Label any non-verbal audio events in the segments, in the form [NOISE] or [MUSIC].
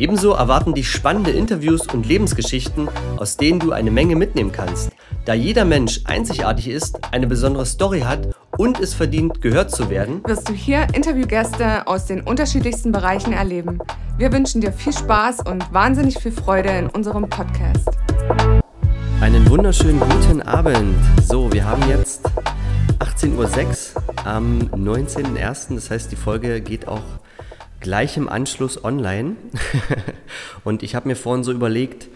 Ebenso erwarten dich spannende Interviews und Lebensgeschichten, aus denen du eine Menge mitnehmen kannst. Da jeder Mensch einzigartig ist, eine besondere Story hat und es verdient, gehört zu werden, wirst du hier Interviewgäste aus den unterschiedlichsten Bereichen erleben. Wir wünschen dir viel Spaß und wahnsinnig viel Freude in unserem Podcast. Einen wunderschönen guten Abend. So, wir haben jetzt 18.06 Uhr am 19.01. Das heißt, die Folge geht auch gleich im Anschluss online. [LAUGHS] und ich habe mir vorhin so überlegt,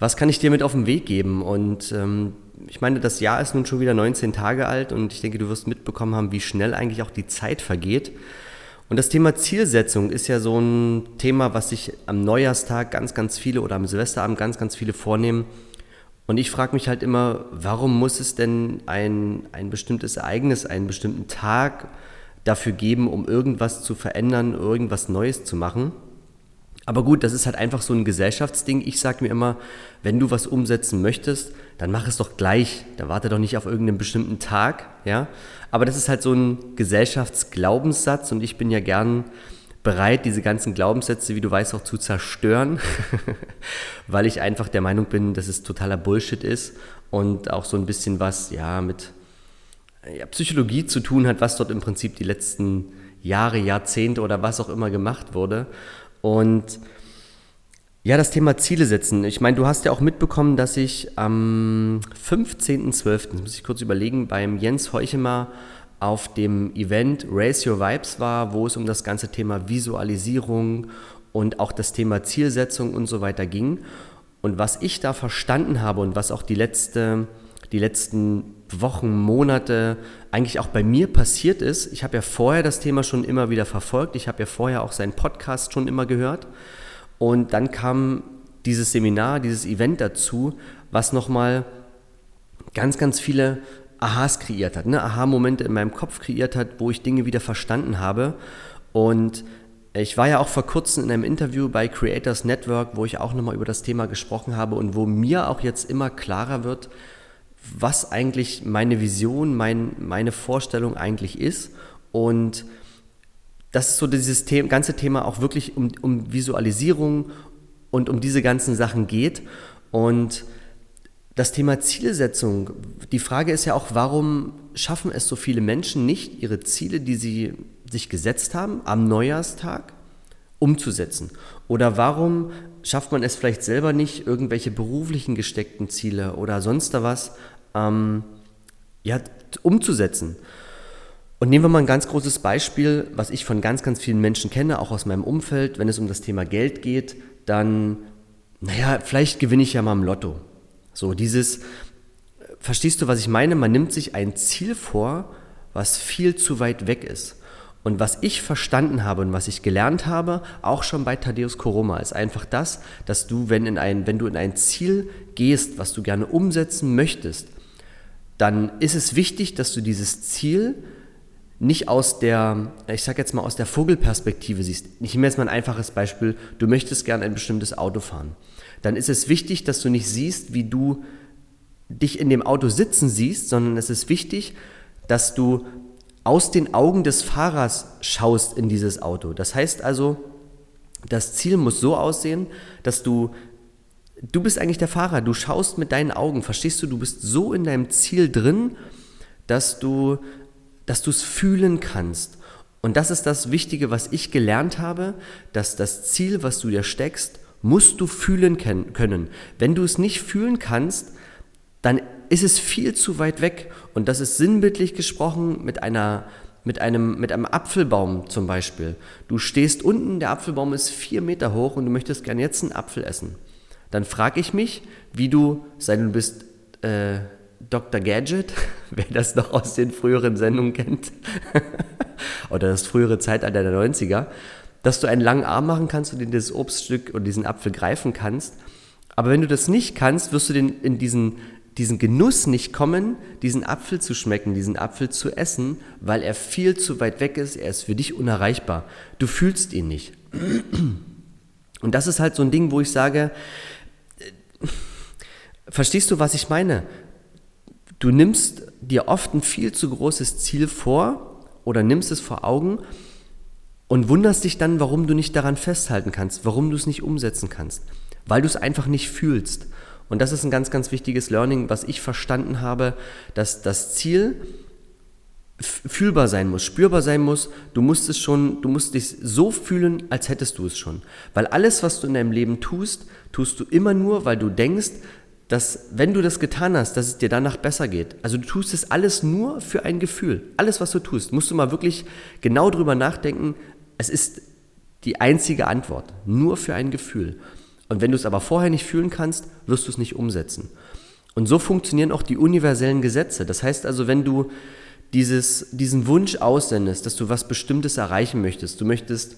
was kann ich dir mit auf den Weg geben? Und ähm, ich meine, das Jahr ist nun schon wieder 19 Tage alt und ich denke, du wirst mitbekommen haben, wie schnell eigentlich auch die Zeit vergeht. Und das Thema Zielsetzung ist ja so ein Thema, was sich am Neujahrstag ganz, ganz viele oder am Silvesterabend ganz, ganz viele vornehmen. Und ich frage mich halt immer, warum muss es denn ein, ein bestimmtes Ereignis, einen bestimmten Tag dafür geben, um irgendwas zu verändern, irgendwas Neues zu machen? Aber gut, das ist halt einfach so ein Gesellschaftsding. Ich sage mir immer, wenn du was umsetzen möchtest, dann mach es doch gleich. Da warte doch nicht auf irgendeinen bestimmten Tag, ja. Aber das ist halt so ein Gesellschaftsglaubenssatz und ich bin ja gern bereit, diese ganzen Glaubenssätze, wie du weißt, auch zu zerstören, [LAUGHS] weil ich einfach der Meinung bin, dass es totaler Bullshit ist und auch so ein bisschen was, ja, mit ja, Psychologie zu tun hat, was dort im Prinzip die letzten Jahre, Jahrzehnte oder was auch immer gemacht wurde. Und ja, das Thema Ziele setzen. Ich meine, du hast ja auch mitbekommen, dass ich am 15.12., muss ich kurz überlegen, beim Jens Heuchemer auf dem Event Raise Your Vibes war, wo es um das ganze Thema Visualisierung und auch das Thema Zielsetzung und so weiter ging. Und was ich da verstanden habe und was auch die, letzte, die letzten Wochen, Monate eigentlich auch bei mir passiert ist, ich habe ja vorher das Thema schon immer wieder verfolgt, ich habe ja vorher auch seinen Podcast schon immer gehört. Und dann kam dieses Seminar, dieses Event dazu, was nochmal ganz, ganz viele Aha's kreiert hat, ne? Aha-Momente in meinem Kopf kreiert hat, wo ich Dinge wieder verstanden habe. Und ich war ja auch vor kurzem in einem Interview bei Creators Network, wo ich auch nochmal über das Thema gesprochen habe und wo mir auch jetzt immer klarer wird, was eigentlich meine Vision, mein, meine Vorstellung eigentlich ist. Und das ist so dieses The ganze Thema auch wirklich um, um Visualisierung und um diese ganzen Sachen geht. Und das Thema Zielsetzung, die Frage ist ja auch, warum schaffen es so viele Menschen nicht, ihre Ziele, die sie sich gesetzt haben, am Neujahrstag umzusetzen? Oder warum schafft man es vielleicht selber nicht, irgendwelche beruflichen gesteckten Ziele oder sonst was ähm, ja, umzusetzen. Und nehmen wir mal ein ganz großes Beispiel, was ich von ganz, ganz vielen Menschen kenne, auch aus meinem Umfeld. Wenn es um das Thema Geld geht, dann, naja, vielleicht gewinne ich ja mal im Lotto. So, dieses, verstehst du, was ich meine? Man nimmt sich ein Ziel vor, was viel zu weit weg ist. Und was ich verstanden habe und was ich gelernt habe, auch schon bei Thaddeus Koroma, ist einfach das, dass du, wenn, in ein, wenn du in ein Ziel gehst, was du gerne umsetzen möchtest, dann ist es wichtig, dass du dieses Ziel nicht aus der, ich sage jetzt mal aus der Vogelperspektive siehst. Ich nehme jetzt mal ein einfaches Beispiel. Du möchtest gerne ein bestimmtes Auto fahren. Dann ist es wichtig, dass du nicht siehst, wie du dich in dem Auto sitzen siehst, sondern es ist wichtig, dass du aus den Augen des Fahrers schaust in dieses Auto. Das heißt also, das Ziel muss so aussehen, dass du du bist eigentlich der Fahrer, du schaust mit deinen Augen, verstehst du, du bist so in deinem Ziel drin, dass du dass du es fühlen kannst. Und das ist das Wichtige, was ich gelernt habe, dass das Ziel, was du dir steckst, musst du fühlen können. Wenn du es nicht fühlen kannst, dann ist es viel zu weit weg. Und das ist sinnbildlich gesprochen mit einer mit einem, mit einem Apfelbaum zum Beispiel. Du stehst unten, der Apfelbaum ist vier Meter hoch und du möchtest gern jetzt einen Apfel essen dann frage ich mich, wie du, sei du bist äh, Dr. Gadget, [LAUGHS] wer das noch aus den früheren Sendungen kennt, [LAUGHS] oder das frühere Zeitalter der 90er, dass du einen langen Arm machen kannst und in dieses Obststück und diesen Apfel greifen kannst. Aber wenn du das nicht kannst, wirst du den in diesen diesen Genuss nicht kommen, diesen Apfel zu schmecken, diesen Apfel zu essen, weil er viel zu weit weg ist, er ist für dich unerreichbar. Du fühlst ihn nicht. [CLEARS THROAT] Und das ist halt so ein Ding, wo ich sage, verstehst du, was ich meine? Du nimmst dir oft ein viel zu großes Ziel vor oder nimmst es vor Augen und wunderst dich dann, warum du nicht daran festhalten kannst, warum du es nicht umsetzen kannst, weil du es einfach nicht fühlst. Und das ist ein ganz, ganz wichtiges Learning, was ich verstanden habe, dass das Ziel fühlbar sein muss, spürbar sein muss. Du musst es schon, du musst dich so fühlen, als hättest du es schon. Weil alles, was du in deinem Leben tust, tust du immer nur, weil du denkst, dass wenn du das getan hast, dass es dir danach besser geht. Also du tust es alles nur für ein Gefühl. Alles, was du tust, musst du mal wirklich genau drüber nachdenken. Es ist die einzige Antwort, nur für ein Gefühl. Und wenn du es aber vorher nicht fühlen kannst, wirst du es nicht umsetzen. Und so funktionieren auch die universellen Gesetze. Das heißt also, wenn du dieses, diesen Wunsch aussendest, dass du was Bestimmtes erreichen möchtest, du möchtest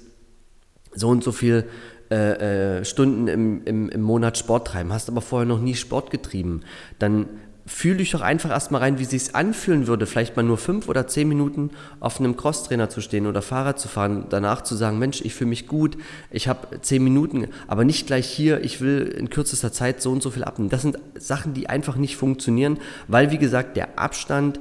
so und so viel äh, äh, Stunden im, im, im Monat Sport treiben, hast aber vorher noch nie Sport getrieben, dann fühl dich doch einfach erstmal rein, wie es sich anfühlen würde, vielleicht mal nur fünf oder zehn Minuten auf einem Crosstrainer zu stehen oder Fahrrad zu fahren, danach zu sagen, Mensch, ich fühle mich gut, ich habe zehn Minuten, aber nicht gleich hier, ich will in kürzester Zeit so und so viel abnehmen. Das sind Sachen, die einfach nicht funktionieren, weil, wie gesagt, der Abstand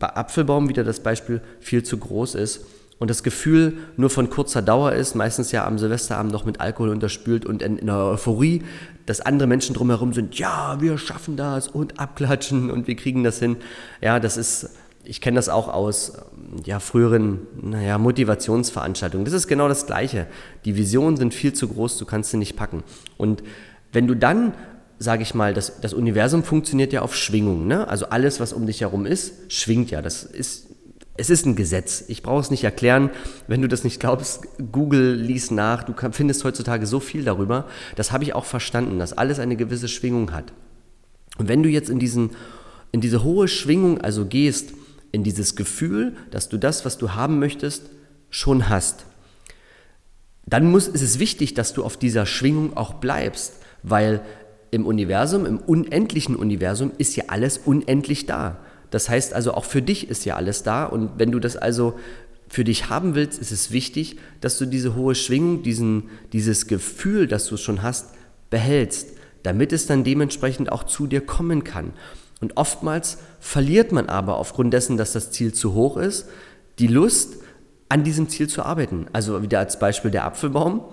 bei Apfelbaum, wieder das Beispiel, viel zu groß ist und das Gefühl nur von kurzer Dauer ist, meistens ja am Silvesterabend noch mit Alkohol unterspült und in, in einer Euphorie, dass andere Menschen drumherum sind, ja, wir schaffen das und abklatschen und wir kriegen das hin. Ja, das ist, ich kenne das auch aus ja, früheren naja, Motivationsveranstaltungen. Das ist genau das Gleiche. Die Visionen sind viel zu groß, du kannst sie nicht packen. Und wenn du dann sage ich mal, das, das Universum funktioniert ja auf Schwingung. Ne? Also alles, was um dich herum ist, schwingt ja. Das ist es ist ein Gesetz. Ich brauche es nicht erklären. Wenn du das nicht glaubst, Google lies nach. Du findest heutzutage so viel darüber. Das habe ich auch verstanden, dass alles eine gewisse Schwingung hat. Und wenn du jetzt in, diesen, in diese hohe Schwingung also gehst, in dieses Gefühl, dass du das, was du haben möchtest, schon hast, dann muss, ist es wichtig, dass du auf dieser Schwingung auch bleibst, weil im Universum, im unendlichen Universum ist ja alles unendlich da. Das heißt also, auch für dich ist ja alles da. Und wenn du das also für dich haben willst, ist es wichtig, dass du diese hohe Schwingung, diesen, dieses Gefühl, das du schon hast, behältst, damit es dann dementsprechend auch zu dir kommen kann. Und oftmals verliert man aber aufgrund dessen, dass das Ziel zu hoch ist, die Lust, an diesem Ziel zu arbeiten. Also wieder als Beispiel der Apfelbaum.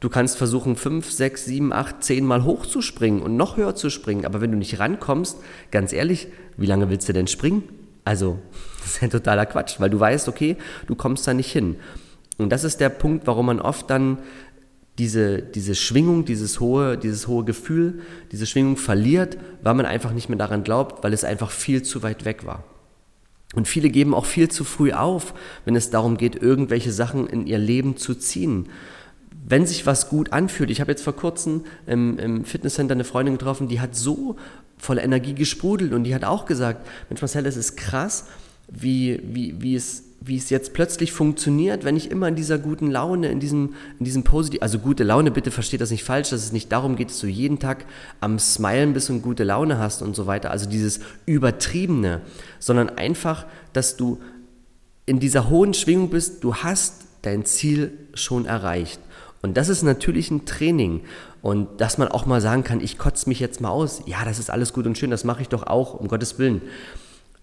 Du kannst versuchen, fünf, sechs, sieben, acht, zehn Mal hochzuspringen und noch höher zu springen. Aber wenn du nicht rankommst, ganz ehrlich, wie lange willst du denn springen? Also, [LAUGHS] das ist ja totaler Quatsch, weil du weißt, okay, du kommst da nicht hin. Und das ist der Punkt, warum man oft dann diese, diese Schwingung, dieses hohe, dieses hohe Gefühl, diese Schwingung verliert, weil man einfach nicht mehr daran glaubt, weil es einfach viel zu weit weg war. Und viele geben auch viel zu früh auf, wenn es darum geht, irgendwelche Sachen in ihr Leben zu ziehen wenn sich was gut anfühlt, ich habe jetzt vor kurzem im, im, Fitnesscenter eine Freundin getroffen, die hat so voller Energie gesprudelt und die hat auch gesagt, Mensch Marcel, es ist krass, wie, wie, wie, es, wie es jetzt plötzlich funktioniert, wenn ich immer in dieser guten Laune, in diesem, in diesem Positiv, also gute Laune, bitte versteht das nicht falsch, dass es nicht darum geht, dass du jeden Tag am Smilen bist und gute Laune hast und so weiter, also dieses Übertriebene, sondern einfach, dass du in dieser hohen Schwingung bist, du hast dein Ziel schon erreicht. Und das ist natürlich ein Training. Und dass man auch mal sagen kann, ich kotze mich jetzt mal aus. Ja, das ist alles gut und schön, das mache ich doch auch, um Gottes Willen.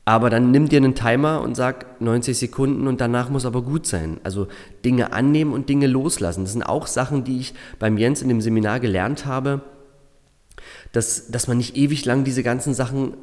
Aber dann nimm dir einen Timer und sag 90 Sekunden und danach muss aber gut sein. Also Dinge annehmen und Dinge loslassen. Das sind auch Sachen, die ich beim Jens in dem Seminar gelernt habe, dass, dass man nicht ewig lang diese ganzen Sachen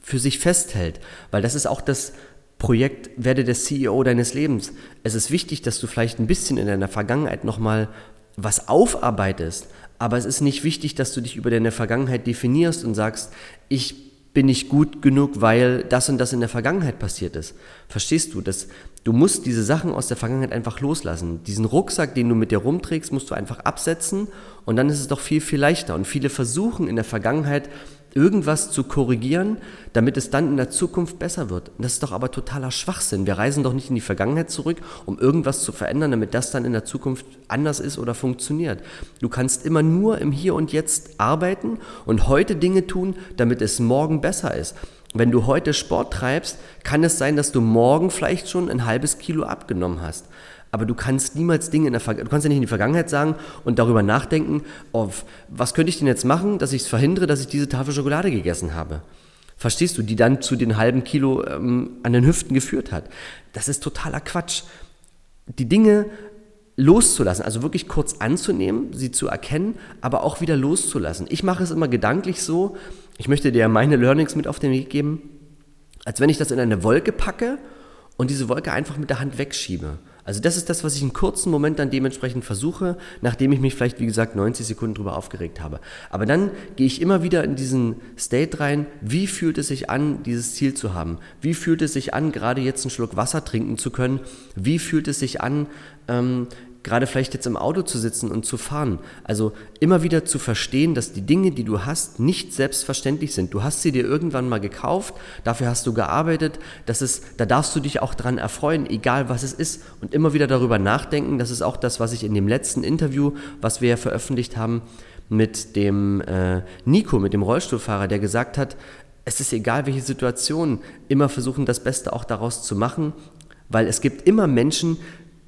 für sich festhält. Weil das ist auch das Projekt, werde der CEO deines Lebens. Es ist wichtig, dass du vielleicht ein bisschen in deiner Vergangenheit nochmal was aufarbeitest. Aber es ist nicht wichtig, dass du dich über deine Vergangenheit definierst und sagst, ich bin nicht gut genug, weil das und das in der Vergangenheit passiert ist. Verstehst du? Das, du musst diese Sachen aus der Vergangenheit einfach loslassen. Diesen Rucksack, den du mit dir rumträgst, musst du einfach absetzen und dann ist es doch viel, viel leichter. Und viele versuchen in der Vergangenheit irgendwas zu korrigieren, damit es dann in der Zukunft besser wird. Das ist doch aber totaler Schwachsinn. Wir reisen doch nicht in die Vergangenheit zurück, um irgendwas zu verändern, damit das dann in der Zukunft anders ist oder funktioniert. Du kannst immer nur im Hier und Jetzt arbeiten und heute Dinge tun, damit es morgen besser ist. Wenn du heute Sport treibst, kann es sein, dass du morgen vielleicht schon ein halbes Kilo abgenommen hast. Aber du kannst niemals Dinge in der Vergangenheit, du kannst ja nicht in die Vergangenheit sagen und darüber nachdenken, auf was könnte ich denn jetzt machen, dass ich es verhindere, dass ich diese Tafel Schokolade gegessen habe. Verstehst du, die dann zu den halben Kilo ähm, an den Hüften geführt hat. Das ist totaler Quatsch. Die Dinge loszulassen, also wirklich kurz anzunehmen, sie zu erkennen, aber auch wieder loszulassen. Ich mache es immer gedanklich so, ich möchte dir meine Learnings mit auf den Weg geben, als wenn ich das in eine Wolke packe und diese Wolke einfach mit der Hand wegschiebe. Also das ist das, was ich einen kurzen Moment dann dementsprechend versuche, nachdem ich mich vielleicht, wie gesagt, 90 Sekunden drüber aufgeregt habe. Aber dann gehe ich immer wieder in diesen State rein, wie fühlt es sich an, dieses Ziel zu haben? Wie fühlt es sich an, gerade jetzt einen Schluck Wasser trinken zu können? Wie fühlt es sich an, ähm, gerade vielleicht jetzt im Auto zu sitzen und zu fahren. Also immer wieder zu verstehen, dass die Dinge, die du hast, nicht selbstverständlich sind. Du hast sie dir irgendwann mal gekauft, dafür hast du gearbeitet, das ist, da darfst du dich auch dran erfreuen, egal was es ist. Und immer wieder darüber nachdenken, das ist auch das, was ich in dem letzten Interview, was wir ja veröffentlicht haben, mit dem äh, Nico, mit dem Rollstuhlfahrer, der gesagt hat, es ist egal, welche Situation, immer versuchen, das Beste auch daraus zu machen, weil es gibt immer Menschen,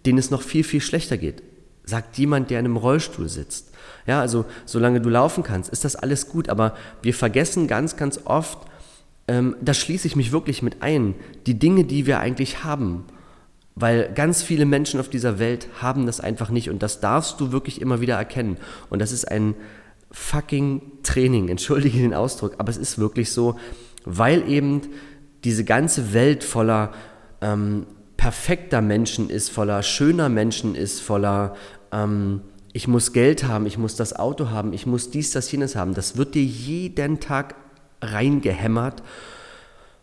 denen es noch viel, viel schlechter geht. Sagt jemand, der in einem Rollstuhl sitzt. Ja, also solange du laufen kannst, ist das alles gut. Aber wir vergessen ganz, ganz oft, ähm, da schließe ich mich wirklich mit ein, die Dinge, die wir eigentlich haben. Weil ganz viele Menschen auf dieser Welt haben das einfach nicht. Und das darfst du wirklich immer wieder erkennen. Und das ist ein fucking Training. [LAUGHS] Entschuldige den Ausdruck, aber es ist wirklich so, weil eben diese ganze Welt voller ähm, perfekter Menschen ist, voller schöner Menschen ist, voller ähm, ich muss Geld haben, ich muss das Auto haben, ich muss dies, das, jenes haben. Das wird dir jeden Tag reingehämmert.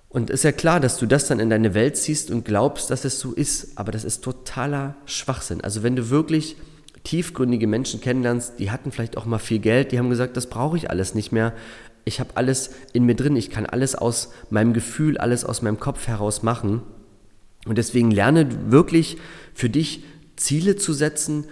Und ist ja klar, dass du das dann in deine Welt ziehst und glaubst, dass es so ist, aber das ist totaler Schwachsinn. Also wenn du wirklich tiefgründige Menschen kennenlernst, die hatten vielleicht auch mal viel Geld, die haben gesagt, das brauche ich alles nicht mehr. Ich habe alles in mir drin, ich kann alles aus meinem Gefühl, alles aus meinem Kopf heraus machen. Und deswegen lerne wirklich für dich Ziele zu setzen,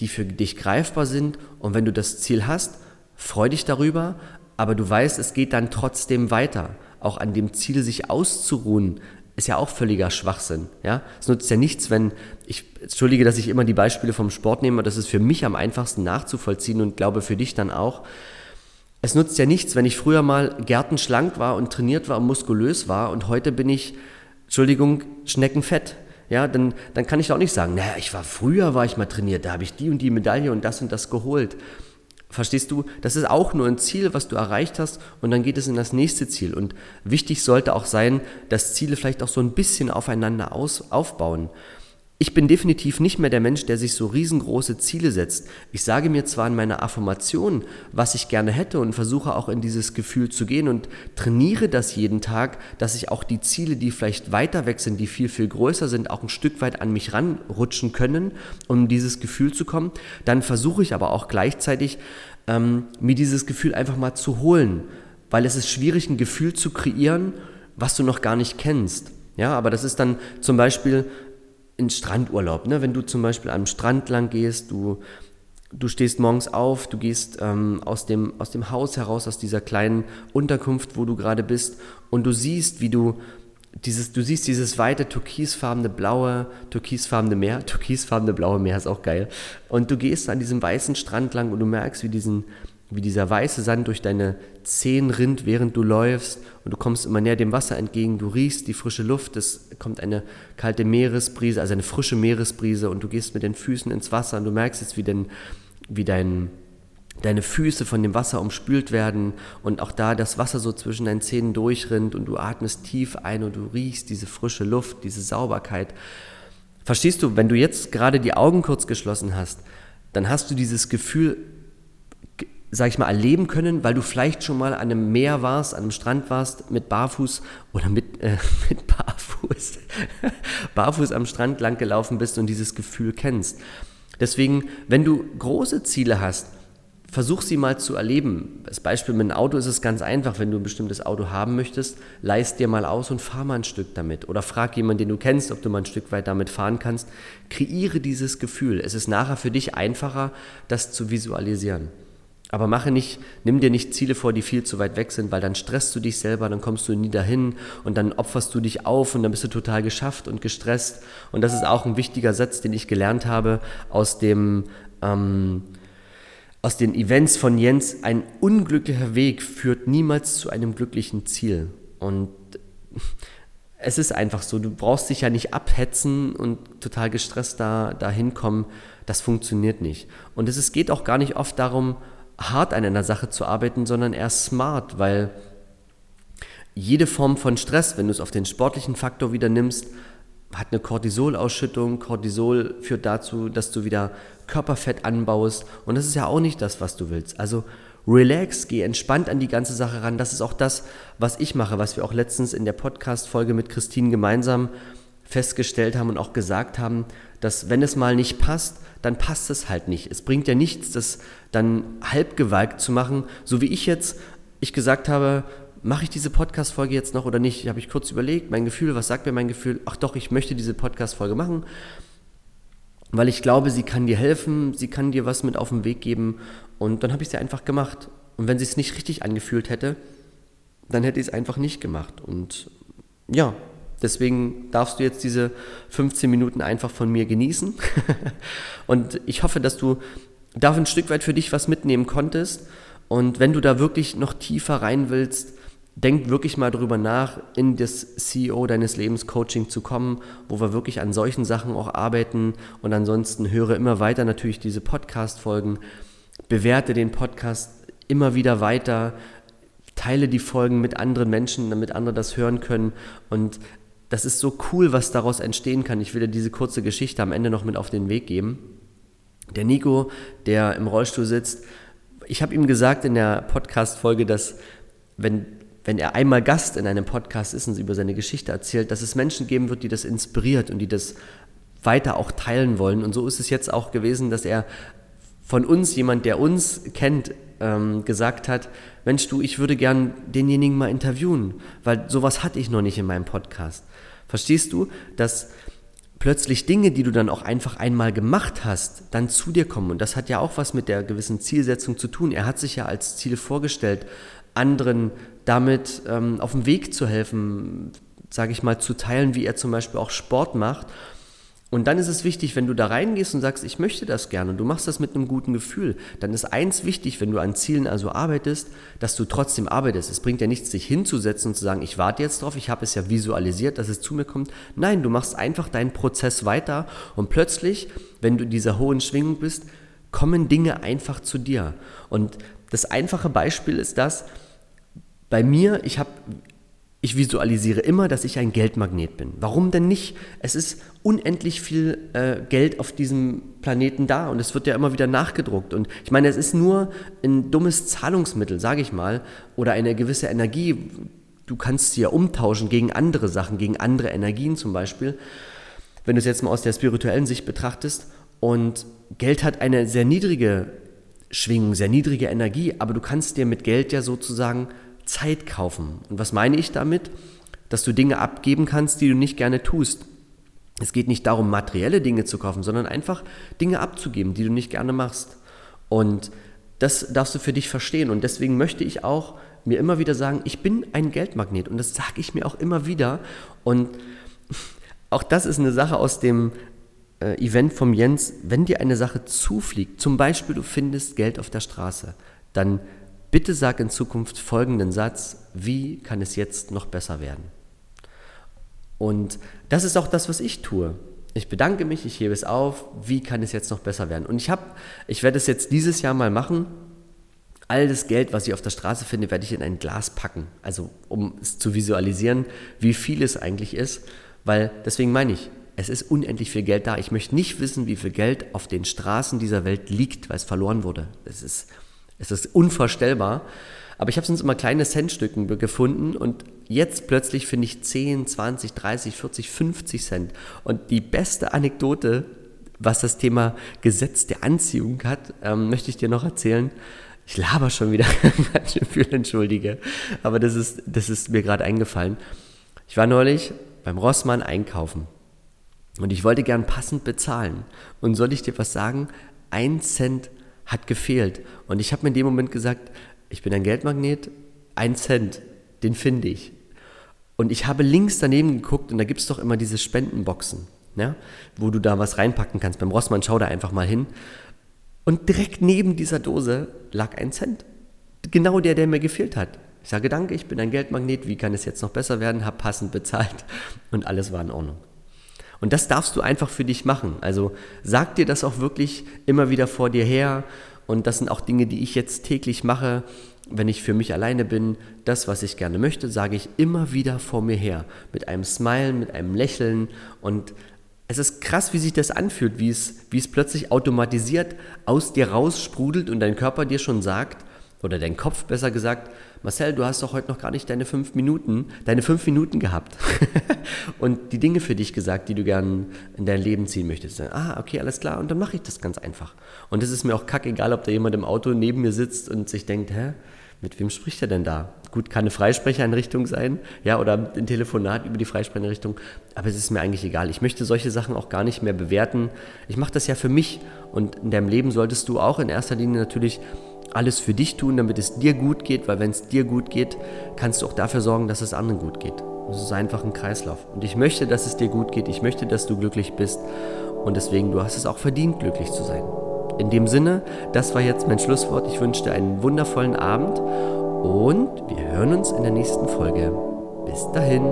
die für dich greifbar sind. Und wenn du das Ziel hast, freu dich darüber, aber du weißt, es geht dann trotzdem weiter. Auch an dem Ziel sich auszuruhen, ist ja auch völliger Schwachsinn. Ja? Es nutzt ja nichts, wenn ich, entschuldige, dass ich immer die Beispiele vom Sport nehme, das ist für mich am einfachsten nachzuvollziehen und glaube für dich dann auch. Es nutzt ja nichts, wenn ich früher mal gärtenschlank war und trainiert war und muskulös war und heute bin ich Entschuldigung, Schneckenfett. Ja, dann, dann kann ich auch nicht sagen, naja, ich war früher, war ich mal trainiert, da habe ich die und die Medaille und das und das geholt. Verstehst du? Das ist auch nur ein Ziel, was du erreicht hast und dann geht es in das nächste Ziel. Und wichtig sollte auch sein, dass Ziele vielleicht auch so ein bisschen aufeinander aus, aufbauen. Ich bin definitiv nicht mehr der Mensch, der sich so riesengroße Ziele setzt. Ich sage mir zwar in meiner Affirmation, was ich gerne hätte und versuche auch in dieses Gefühl zu gehen und trainiere das jeden Tag, dass ich auch die Ziele, die vielleicht weiter weg sind, die viel, viel größer sind, auch ein Stück weit an mich ranrutschen können, um dieses Gefühl zu kommen. Dann versuche ich aber auch gleichzeitig, ähm, mir dieses Gefühl einfach mal zu holen, weil es ist schwierig, ein Gefühl zu kreieren, was du noch gar nicht kennst. Ja, aber das ist dann zum Beispiel in Strandurlaub. Ne? Wenn du zum Beispiel am Strand lang gehst, du, du stehst morgens auf, du gehst ähm, aus, dem, aus dem Haus heraus, aus dieser kleinen Unterkunft, wo du gerade bist, und du siehst, wie du dieses, du siehst dieses weite türkisfarbene blaue, türkisfarbene Meer, [LAUGHS] türkisfarbene blaue Meer ist auch geil. Und du gehst an diesem weißen Strand lang und du merkst, wie diesen, wie dieser weiße Sand durch deine Zehen rinnt, während du läufst und du kommst immer näher dem Wasser entgegen, du riechst die frische Luft, es kommt eine kalte Meeresbrise, also eine frische Meeresbrise und du gehst mit den Füßen ins Wasser und du merkst jetzt, wie, denn, wie dein, deine Füße von dem Wasser umspült werden und auch da das Wasser so zwischen deinen Zähnen durchrinnt und du atmest tief ein und du riechst diese frische Luft, diese Sauberkeit. Verstehst du, wenn du jetzt gerade die Augen kurz geschlossen hast, dann hast du dieses Gefühl, sag ich mal, erleben können, weil du vielleicht schon mal an einem Meer warst, an einem Strand warst, mit Barfuß oder mit, äh, [LAUGHS] mit Barfuß, [LAUGHS] Barfuß am Strand lang gelaufen bist und dieses Gefühl kennst. Deswegen, wenn du große Ziele hast, versuch sie mal zu erleben. Als Beispiel mit einem Auto ist es ganz einfach, wenn du ein bestimmtes Auto haben möchtest, leist dir mal aus und fahr mal ein Stück damit. Oder frag jemanden, den du kennst, ob du mal ein Stück weit damit fahren kannst. Kreiere dieses Gefühl. Es ist nachher für dich einfacher, das zu visualisieren. Aber mache nicht, nimm dir nicht Ziele vor, die viel zu weit weg sind, weil dann stresst du dich selber, dann kommst du nie dahin und dann opferst du dich auf und dann bist du total geschafft und gestresst. Und das ist auch ein wichtiger Satz, den ich gelernt habe aus dem ähm, aus den Events von Jens, ein unglücklicher Weg führt niemals zu einem glücklichen Ziel. Und [LAUGHS] es ist einfach so, du brauchst dich ja nicht abhetzen und total gestresst da, da hinkommen. Das funktioniert nicht. Und es, es geht auch gar nicht oft darum, hart an einer Sache zu arbeiten, sondern eher smart, weil jede Form von Stress, wenn du es auf den sportlichen Faktor wieder nimmst, hat eine Cortisolausschüttung. Cortisol führt dazu, dass du wieder Körperfett anbaust. Und das ist ja auch nicht das, was du willst. Also relax, geh entspannt an die ganze Sache ran. Das ist auch das, was ich mache, was wir auch letztens in der Podcast-Folge mit Christine gemeinsam festgestellt haben und auch gesagt haben, dass wenn es mal nicht passt, dann passt es halt nicht. Es bringt ja nichts, das dann halbgewalkt zu machen, so wie ich jetzt, ich gesagt habe, mache ich diese Podcast-Folge jetzt noch oder nicht? Habe ich kurz überlegt, mein Gefühl, was sagt mir mein Gefühl? Ach doch, ich möchte diese Podcast-Folge machen, weil ich glaube, sie kann dir helfen, sie kann dir was mit auf den Weg geben und dann habe ich sie einfach gemacht. Und wenn sie es nicht richtig angefühlt hätte, dann hätte ich es einfach nicht gemacht. Und ja, deswegen darfst du jetzt diese 15 Minuten einfach von mir genießen. [LAUGHS] und ich hoffe, dass du da ein Stück weit für dich was mitnehmen konntest. Und wenn du da wirklich noch tiefer rein willst, denk wirklich mal drüber nach, in das CEO deines Lebens Coaching zu kommen, wo wir wirklich an solchen Sachen auch arbeiten. Und ansonsten höre immer weiter natürlich diese Podcast-Folgen, bewerte den Podcast immer wieder weiter, teile die Folgen mit anderen Menschen, damit andere das hören können. Und das ist so cool, was daraus entstehen kann. Ich will dir diese kurze Geschichte am Ende noch mit auf den Weg geben. Der Nico, der im Rollstuhl sitzt, ich habe ihm gesagt in der Podcast-Folge, dass wenn wenn er einmal Gast in einem Podcast ist und über seine Geschichte erzählt, dass es Menschen geben wird, die das inspiriert und die das weiter auch teilen wollen. Und so ist es jetzt auch gewesen, dass er von uns, jemand, der uns kennt, ähm, gesagt hat, Mensch du, ich würde gern denjenigen mal interviewen, weil sowas hatte ich noch nicht in meinem Podcast. Verstehst du, dass plötzlich Dinge, die du dann auch einfach einmal gemacht hast, dann zu dir kommen. Und das hat ja auch was mit der gewissen Zielsetzung zu tun. Er hat sich ja als Ziel vorgestellt, anderen damit ähm, auf dem Weg zu helfen, sage ich mal, zu teilen, wie er zum Beispiel auch Sport macht. Und dann ist es wichtig, wenn du da reingehst und sagst, ich möchte das gerne und du machst das mit einem guten Gefühl, dann ist eins wichtig, wenn du an Zielen also arbeitest, dass du trotzdem arbeitest. Es bringt ja nichts, sich hinzusetzen und zu sagen, ich warte jetzt drauf, ich habe es ja visualisiert, dass es zu mir kommt. Nein, du machst einfach deinen Prozess weiter und plötzlich, wenn du in dieser hohen Schwingung bist, kommen Dinge einfach zu dir. Und das einfache Beispiel ist das, bei mir, ich habe ich visualisiere immer, dass ich ein Geldmagnet bin. Warum denn nicht? Es ist unendlich viel äh, Geld auf diesem Planeten da und es wird ja immer wieder nachgedruckt. Und ich meine, es ist nur ein dummes Zahlungsmittel, sage ich mal, oder eine gewisse Energie. Du kannst sie ja umtauschen gegen andere Sachen, gegen andere Energien zum Beispiel. Wenn du es jetzt mal aus der spirituellen Sicht betrachtest. Und Geld hat eine sehr niedrige Schwingung, sehr niedrige Energie, aber du kannst dir mit Geld ja sozusagen Zeit kaufen. Und was meine ich damit? Dass du Dinge abgeben kannst, die du nicht gerne tust. Es geht nicht darum, materielle Dinge zu kaufen, sondern einfach Dinge abzugeben, die du nicht gerne machst. Und das darfst du für dich verstehen. Und deswegen möchte ich auch mir immer wieder sagen, ich bin ein Geldmagnet. Und das sage ich mir auch immer wieder. Und auch das ist eine Sache aus dem äh, Event vom Jens. Wenn dir eine Sache zufliegt, zum Beispiel du findest Geld auf der Straße, dann Bitte sag in Zukunft folgenden Satz, wie kann es jetzt noch besser werden? Und das ist auch das, was ich tue. Ich bedanke mich, ich hebe es auf, wie kann es jetzt noch besser werden? Und ich habe, ich werde es jetzt dieses Jahr mal machen. All das Geld, was ich auf der Straße finde, werde ich in ein Glas packen. Also um es zu visualisieren, wie viel es eigentlich ist. Weil deswegen meine ich, es ist unendlich viel Geld da. Ich möchte nicht wissen, wie viel Geld auf den Straßen dieser Welt liegt, weil es verloren wurde. Es ist es ist unvorstellbar. Aber ich habe sonst immer kleine Centstücken gefunden und jetzt plötzlich finde ich 10, 20, 30, 40, 50 Cent. Und die beste Anekdote was das Thema Gesetz der Anziehung hat, ähm, möchte ich dir noch erzählen. Ich laber schon wieder, ganz schön viel, entschuldige. Aber das ist, das ist mir gerade eingefallen. Ich war neulich beim Rossmann einkaufen und ich wollte gern passend bezahlen. Und soll ich dir was sagen? Ein Cent hat gefehlt. Und ich habe mir in dem Moment gesagt, ich bin ein Geldmagnet, ein Cent, den finde ich. Und ich habe links daneben geguckt und da gibt es doch immer diese Spendenboxen, ja, wo du da was reinpacken kannst. Beim Rossmann schau da einfach mal hin. Und direkt neben dieser Dose lag ein Cent. Genau der, der mir gefehlt hat. Ich sage danke, ich bin ein Geldmagnet, wie kann es jetzt noch besser werden? Hab passend bezahlt und alles war in Ordnung. Und das darfst du einfach für dich machen. Also sag dir das auch wirklich immer wieder vor dir her. Und das sind auch Dinge, die ich jetzt täglich mache, wenn ich für mich alleine bin. Das, was ich gerne möchte, sage ich immer wieder vor mir her. Mit einem Smile, mit einem Lächeln. Und es ist krass, wie sich das anfühlt, wie es, wie es plötzlich automatisiert aus dir raussprudelt und dein Körper dir schon sagt, oder dein Kopf besser gesagt, Marcel, du hast doch heute noch gar nicht deine fünf Minuten, deine fünf Minuten gehabt [LAUGHS] und die Dinge für dich gesagt, die du gern in dein Leben ziehen möchtest. Ah, okay, alles klar, und dann mache ich das ganz einfach. Und es ist mir auch kackegal, ob da jemand im Auto neben mir sitzt und sich denkt, hä, mit wem spricht er denn da? Gut, kann eine Freisprechereinrichtung sein, ja, oder ein Telefonat über die Freisprechereinrichtung, aber es ist mir eigentlich egal. Ich möchte solche Sachen auch gar nicht mehr bewerten. Ich mache das ja für mich und in deinem Leben solltest du auch in erster Linie natürlich alles für dich tun, damit es dir gut geht, weil wenn es dir gut geht, kannst du auch dafür sorgen, dass es anderen gut geht. Es ist einfach ein Kreislauf. Und ich möchte, dass es dir gut geht. Ich möchte, dass du glücklich bist. Und deswegen, du hast es auch verdient, glücklich zu sein. In dem Sinne, das war jetzt mein Schlusswort. Ich wünsche dir einen wundervollen Abend und wir hören uns in der nächsten Folge. Bis dahin.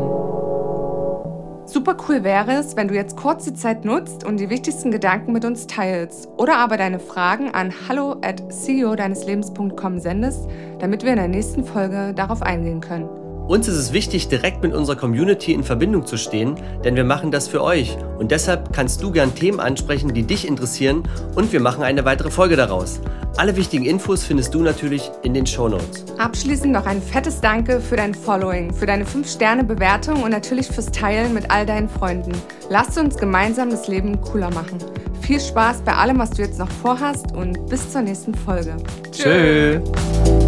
Super cool wäre es, wenn du jetzt kurz die Zeit nutzt und die wichtigsten Gedanken mit uns teilst oder aber deine Fragen an hallo at ceo deines Lebens.com sendest, damit wir in der nächsten Folge darauf eingehen können. Uns ist es wichtig, direkt mit unserer Community in Verbindung zu stehen, denn wir machen das für euch. Und deshalb kannst du gern Themen ansprechen, die dich interessieren und wir machen eine weitere Folge daraus. Alle wichtigen Infos findest du natürlich in den Show Notes. Abschließend noch ein fettes Danke für dein Following, für deine 5-Sterne-Bewertung und natürlich fürs Teilen mit all deinen Freunden. Lasst uns gemeinsam das Leben cooler machen. Viel Spaß bei allem, was du jetzt noch vorhast und bis zur nächsten Folge. Tschö. Tschö.